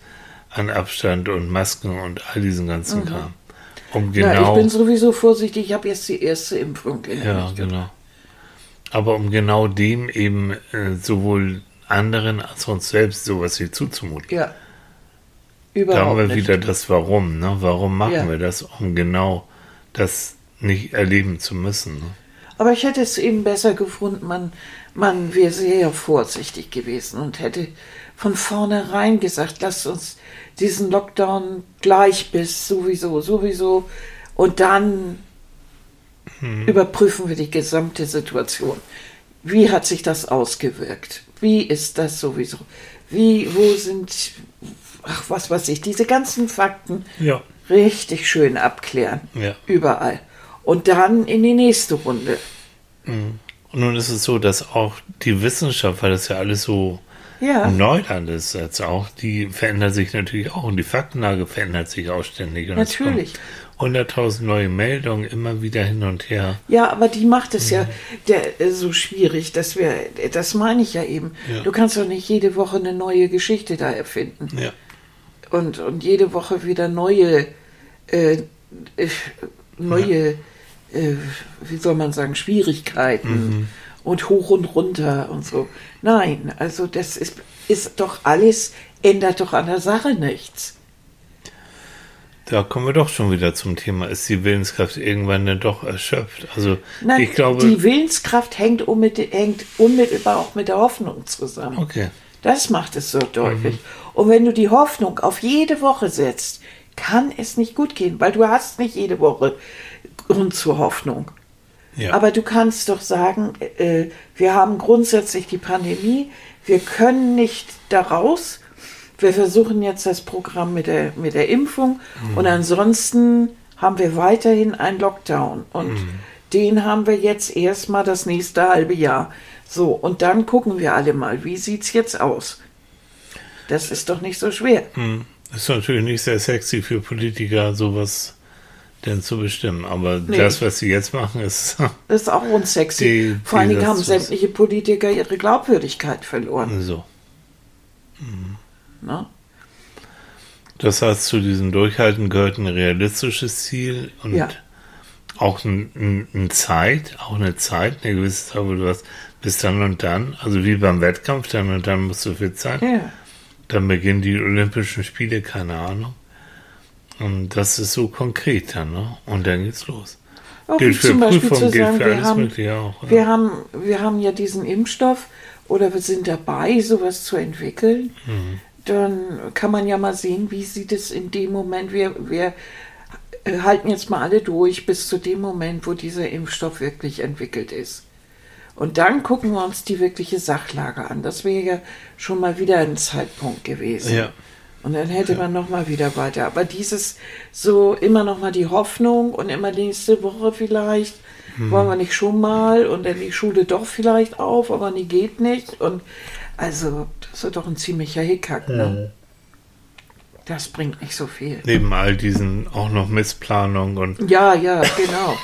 an Abstand und Masken und all diesen ganzen Kram. Um Ja, ich genau, bin sowieso vorsichtig, ich habe jetzt die erste Impfung ja, genau. Aber um genau dem eben äh, sowohl anderen als uns selbst sowas wie zuzumuten. Ja. Da haben Überhaupt wir nicht. wieder das Warum, ne? Warum machen Ja. wir das, um genau das nicht erleben zu müssen. Ne? Aber ich hätte es eben besser gefunden, man, man wäre sehr vorsichtig gewesen und hätte von vornherein gesagt, lasst uns diesen Lockdown gleich bis sowieso, sowieso und dann überprüfen wir die gesamte Situation. Wie hat sich das ausgewirkt? Wie ist das sowieso? Wie, wo sind, ach was weiß ich, diese ganzen Fakten Ja. richtig schön abklären. Ja. Überall. Und dann in die nächste Runde. Und nun ist es so, dass auch die Wissenschaft, weil das ja alles so Ja. Neuland ist jetzt auch, die verändert sich natürlich auch und die Faktenlage verändert sich auch ständig. Und Natürlich. kommen 100.000 neue Meldungen immer wieder hin und her. Ja, aber die macht es Mhm. ja der, äh, so schwierig, dass wir, das meine ich ja eben. Ja. Du kannst doch nicht jede Woche eine neue Geschichte da erfinden Ja. Und, und jede Woche wieder neue, äh, neue, äh, wie soll man sagen, Schwierigkeiten Mhm. und hoch und runter und so. Nein, also das ist, ist doch alles, ändert doch an der Sache nichts. Da kommen wir doch schon wieder zum Thema, ist die Willenskraft irgendwann dann doch erschöpft? Also Nein, ich glaube, die Willenskraft hängt, unmit, hängt unmittelbar auch mit der Hoffnung zusammen. okay, Das macht es so Mhm. deutlich. Und wenn du die Hoffnung auf jede Woche setzt, kann es nicht gut gehen, weil du hast nicht jede Woche Grund zur Hoffnung. ja, Aber du kannst doch sagen, äh, wir haben grundsätzlich die Pandemie, wir können nicht daraus. Wir versuchen jetzt das Programm mit der, mit der Impfung und ansonsten haben wir weiterhin einen Lockdown und den haben wir jetzt erstmal das nächste halbe Jahr. So, und dann gucken wir alle mal, wie sieht's jetzt aus? Das ist doch nicht so schwer. Hm. ist natürlich nicht sehr sexy für Politiker, sowas denn zu bestimmen. Aber Nee. das, was sie jetzt machen, ist ist auch unsexy. Die- Vor allen Dingen haben sämtliche Politiker ihre Glaubwürdigkeit verloren. so. Ne? Das heißt, zu diesem Durchhalten gehört ein realistisches Ziel und Ja. auch ein, ein, ein Zeit, auch eine Zeit, eine gewisse Zeit, wo du hast, bis dann und dann, also wie beim Wettkampf, dann und dann musst du fit sein. Ja. Dann beginnen die Olympischen Spiele, keine Ahnung. Und das ist so konkret dann, ne? Und dann geht's los. Auch gilt für zum Beispiel Prüfungen, gilt sagen, für wir alles haben, Mögliche auch. ja. wir, haben, wir haben ja diesen Impfstoff oder wir sind dabei, sowas zu entwickeln. Mhm. Dann kann man ja mal sehen, wie sieht es in dem Moment, wir, wir äh, halten jetzt mal alle durch bis zu dem Moment, wo dieser Impfstoff wirklich entwickelt ist. Und dann gucken wir uns die wirkliche Sachlage an. Das wäre ja schon mal wieder ein Zeitpunkt gewesen. Ja. Und dann hätte man noch mal wieder weiter. Aber dieses so immer noch mal die Hoffnung und immer nächste Woche vielleicht wollen wir nicht schon mal und dann die Schule doch vielleicht auf, aber nie geht nicht. Und also das ist doch ein ziemlicher Hickhack. Ne? Das bringt nicht so viel. Neben all diesen auch noch Missplanung und Ja, ja, genau.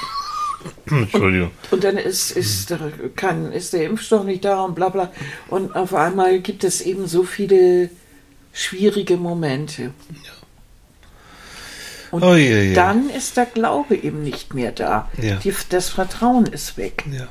Entschuldigung. Und dann ist, ist, der, kann, ist der Impfstoff nicht da und bla bla. Und auf einmal gibt es eben so viele schwierige Momente. Und Oh, je, je. dann ist der Glaube eben nicht mehr da. Ja. Die, das Vertrauen ist weg. Ja.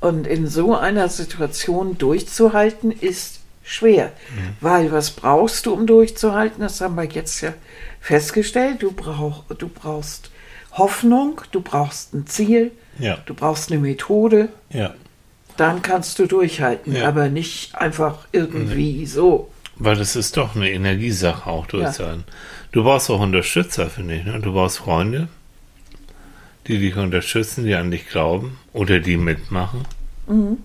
Und in so einer Situation durchzuhalten, ist schwer. Mhm. Weil was brauchst du, um durchzuhalten? Das haben wir jetzt ja festgestellt. Du, brauch, du brauchst Hoffnung, du brauchst ein Ziel, Ja. du brauchst eine Methode. Ja. Dann kannst du durchhalten, Ja. aber nicht einfach irgendwie so. Weil das ist doch eine Energiesache auch durchzuhalten. Du brauchst auch Unterstützer, finde ich. Ne? Du brauchst Freunde, die dich unterstützen, die an dich glauben oder die mitmachen. Mhm.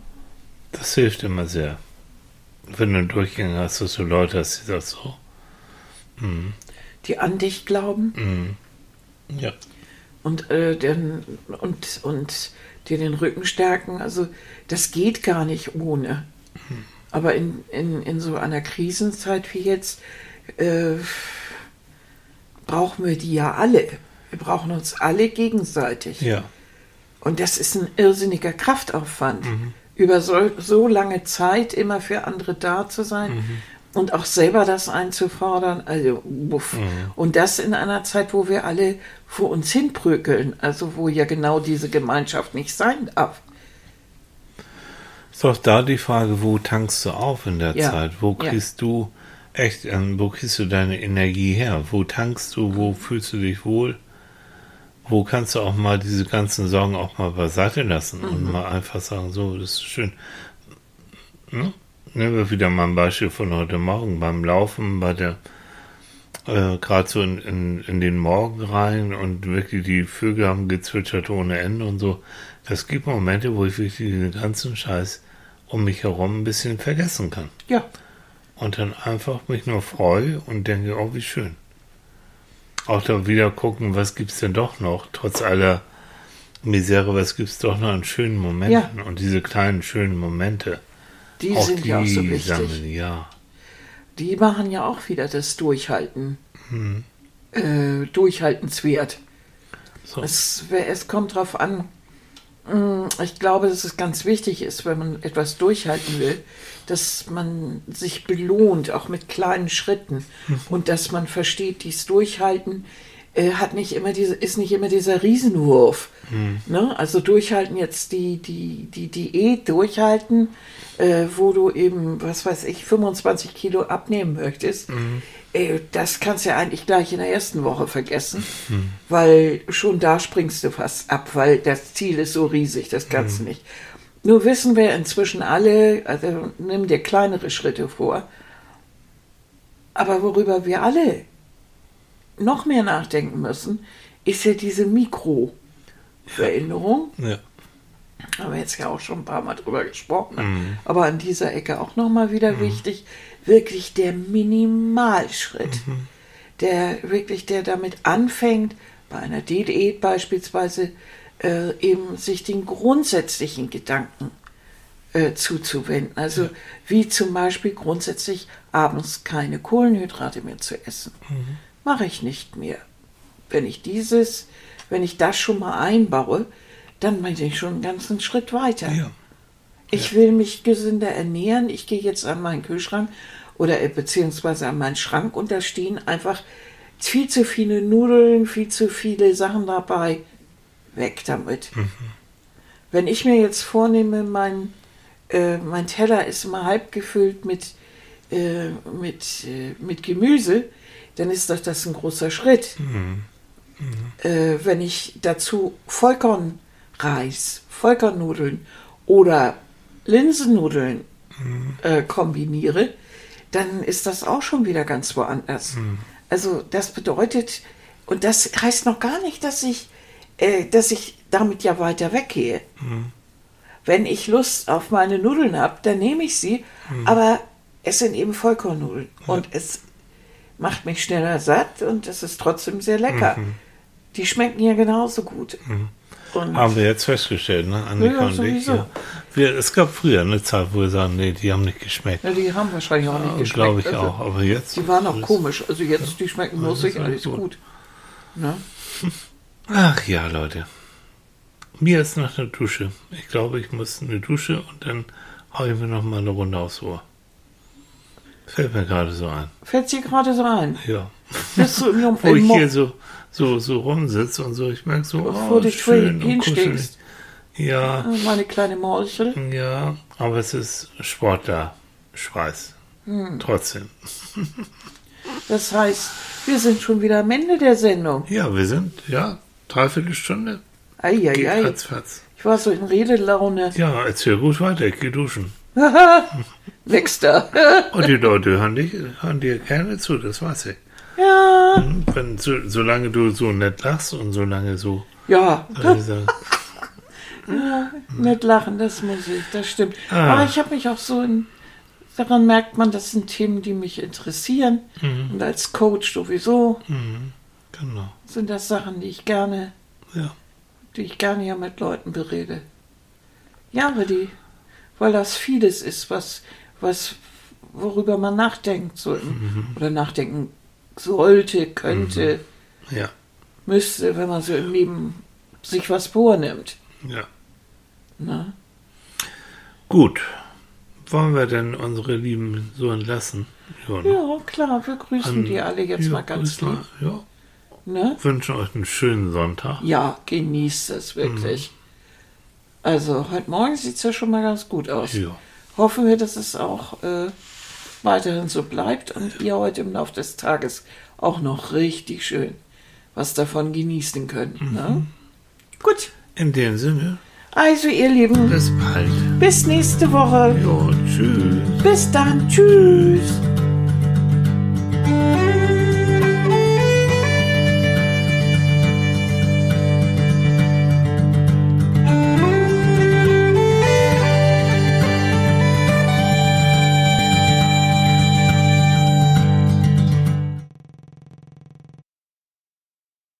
Das hilft immer sehr. Wenn du einen Durchgang hast, dass du Leute hast, die das so. Die an dich glauben Mhm. Ja. Und, äh, den, und, und dir den Rücken stärken. Also das geht gar nicht ohne. Aber in, in, in so einer Krisenzeit wie jetzt äh, brauchen wir die ja alle. Wir brauchen uns alle gegenseitig. Ja. Und das ist ein irrsinniger Kraftaufwand. Über so, so lange Zeit immer für andere da zu sein und auch selber das einzufordern. Also, wuff. Und das in einer Zeit, wo wir alle vor uns hinprügeln. Also, wo ja genau diese Gemeinschaft nicht sein darf. Ist doch da die Frage, wo tankst du auf in der Ja. Zeit? Wo Ja. kriegst du echt, ähm, wo kriegst du deine Energie her? Wo tankst du? Wo fühlst du dich wohl? Wo kannst du auch mal diese ganzen Sorgen auch mal beiseite lassen Mhm. und mal einfach sagen, so, das ist schön. Ne? Nehmen wir wieder mal ein Beispiel von heute Morgen beim Laufen, bei der äh, gerade so in, in, in den Morgen rein und wirklich die Vögel haben gezwitschert ohne Ende und so. Das gibt Momente, wo ich wirklich den ganzen Scheiß um mich herum ein bisschen vergessen kann. Ja, Und dann einfach mich nur freue und denke, oh, wie schön. Auch da wieder gucken, was gibt's denn doch noch, trotz aller Misere, was gibt's doch noch an schönen Momenten. Und diese kleinen schönen Momente, die auch sind die ja auch so wichtig. sammeln, ja. Die machen ja auch wieder das Durchhalten. Hm. Äh, durchhaltenswert. So. Es, es kommt darauf an. Mm, Ich glaube, dass es ganz wichtig ist, wenn man etwas durchhalten will, dass man sich belohnt, auch mit kleinen Schritten. Und dass man versteht, dies Durchhalten äh, hat nicht immer diese, ist nicht immer dieser Riesenwurf. Ne? Also durchhalten jetzt die, die, die Diät durchhalten, äh, wo du eben, was weiß ich, 25 Kilo abnehmen möchtest. Äh, das kannst du ja eigentlich gleich in der ersten Woche vergessen, weil schon da springst du fast ab, weil das Ziel ist so riesig, das kannst du nicht. Nur wissen wir inzwischen alle, also nimm dir kleinere Schritte vor, aber worüber wir alle noch mehr nachdenken müssen, ist ja diese Mikroveränderung. Ja. Haben wir jetzt ja auch schon ein paar Mal drüber gesprochen, aber an dieser Ecke auch nochmal wieder wichtig, wirklich der Minimalschritt, der wirklich, der damit anfängt, bei einer Diät beispielsweise, äh, eben sich den grundsätzlichen Gedanken äh, zuzuwenden. Also wie zum Beispiel grundsätzlich abends keine Kohlenhydrate mehr zu essen. Mache ich nicht mehr. Wenn ich dieses, wenn ich das schon mal einbaue, dann bin ich schon einen ganzen Schritt weiter. ja. Ich will mich gesünder ernähren. Ich gehe jetzt an meinen Kühlschrank oder äh, beziehungsweise an meinen Schrank und da stehen einfach viel zu viele Nudeln, viel zu viele Sachen dabei. Weg damit. Wenn ich mir jetzt vornehme, mein, äh, mein Teller ist immer halb gefüllt mit, äh, mit, äh, mit Gemüse, dann ist doch das ein großer Schritt. Äh, wenn ich dazu Vollkornreis, Vollkornnudeln oder Linsennudeln äh, kombiniere, dann ist das auch schon wieder ganz woanders. Also das bedeutet, und das heißt noch gar nicht, dass ich, äh, dass ich damit ja weiter weggehe. Wenn ich Lust auf meine Nudeln habe, dann nehme ich sie, aber es sind eben Vollkornnudeln. Und es macht mich schneller satt und es ist trotzdem sehr lecker. Die schmecken ja genauso gut. Und Haben wir jetzt festgestellt, ne? Annika Ja, und ich. Ja. Wir, es gab früher eine Zeit, wo wir sagen, nee, die haben nicht geschmeckt. ja, die haben wahrscheinlich auch nicht geschmeckt. Glaube ich Also, auch. Aber jetzt. Die waren auch komisch. Also jetzt, die schmecken nussig, alles gut. gut. Ne? Ach ja, Leute. Mir ist nach der Dusche. Ich glaube, ich muss eine Dusche und dann hau ich mir noch mal eine Runde aufs Ohr. Fällt mir gerade so ein. Fällt dir gerade so ein? Ja. Bist du im, Wo ich hier so, so, so rumsitzt und so. Ich merke so, oh, du schön und hinsteckst. Ja, Meine kleine Morchel. ja, aber es ist Sportler-Schweiß. Hm. Trotzdem. Das heißt, wir sind schon wieder am Ende der Sendung. Ja, wir sind, ja, dreiviertel Stunde. Eieiei. ratzfatz. Ich war so in Redelaune. Ja, erzähl gut weiter, ich geh duschen. Wächst da. Und die Leute hören, dich, hören dir gerne zu, das weiß ich. ja. Wenn, so, solange du so nett lachst und solange so, Ja, äh, so nicht lachen, das muss ich, das stimmt. Ah. Aber ich habe mich auch so in, daran merkt man, das sind Themen, die mich interessieren. Und als Coach sowieso genau, sind das Sachen, die ich gerne, ja. die ich gerne ja mit Leuten berede. Ja, aber die, weil das vieles ist, was, was, worüber man nachdenkt so, oder nachdenken sollte, könnte, Ja, müsste, wenn man so im Leben sich was vornimmt. ja. Ne? Gut. Wollen wir denn unsere Lieben so entlassen? Ja, ne? Ja, klar, wir grüßen An- die alle jetzt ja, mal ganz lieb. Ja. Ne? Wünschen euch einen schönen Sonntag. Ja, genießt es wirklich. Also, heute Morgen sieht es ja schon mal ganz gut aus. Ja. Hoffen wir, dass es auch äh, weiterhin so bleibt und ihr heute im Laufe des Tages auch noch richtig schön was davon genießen könnt. Ne? Gut, In dem Sinne, also ihr Lieben, bis bald. bis nächste Woche. Ja, tschüss. Bis dann. Tschüss.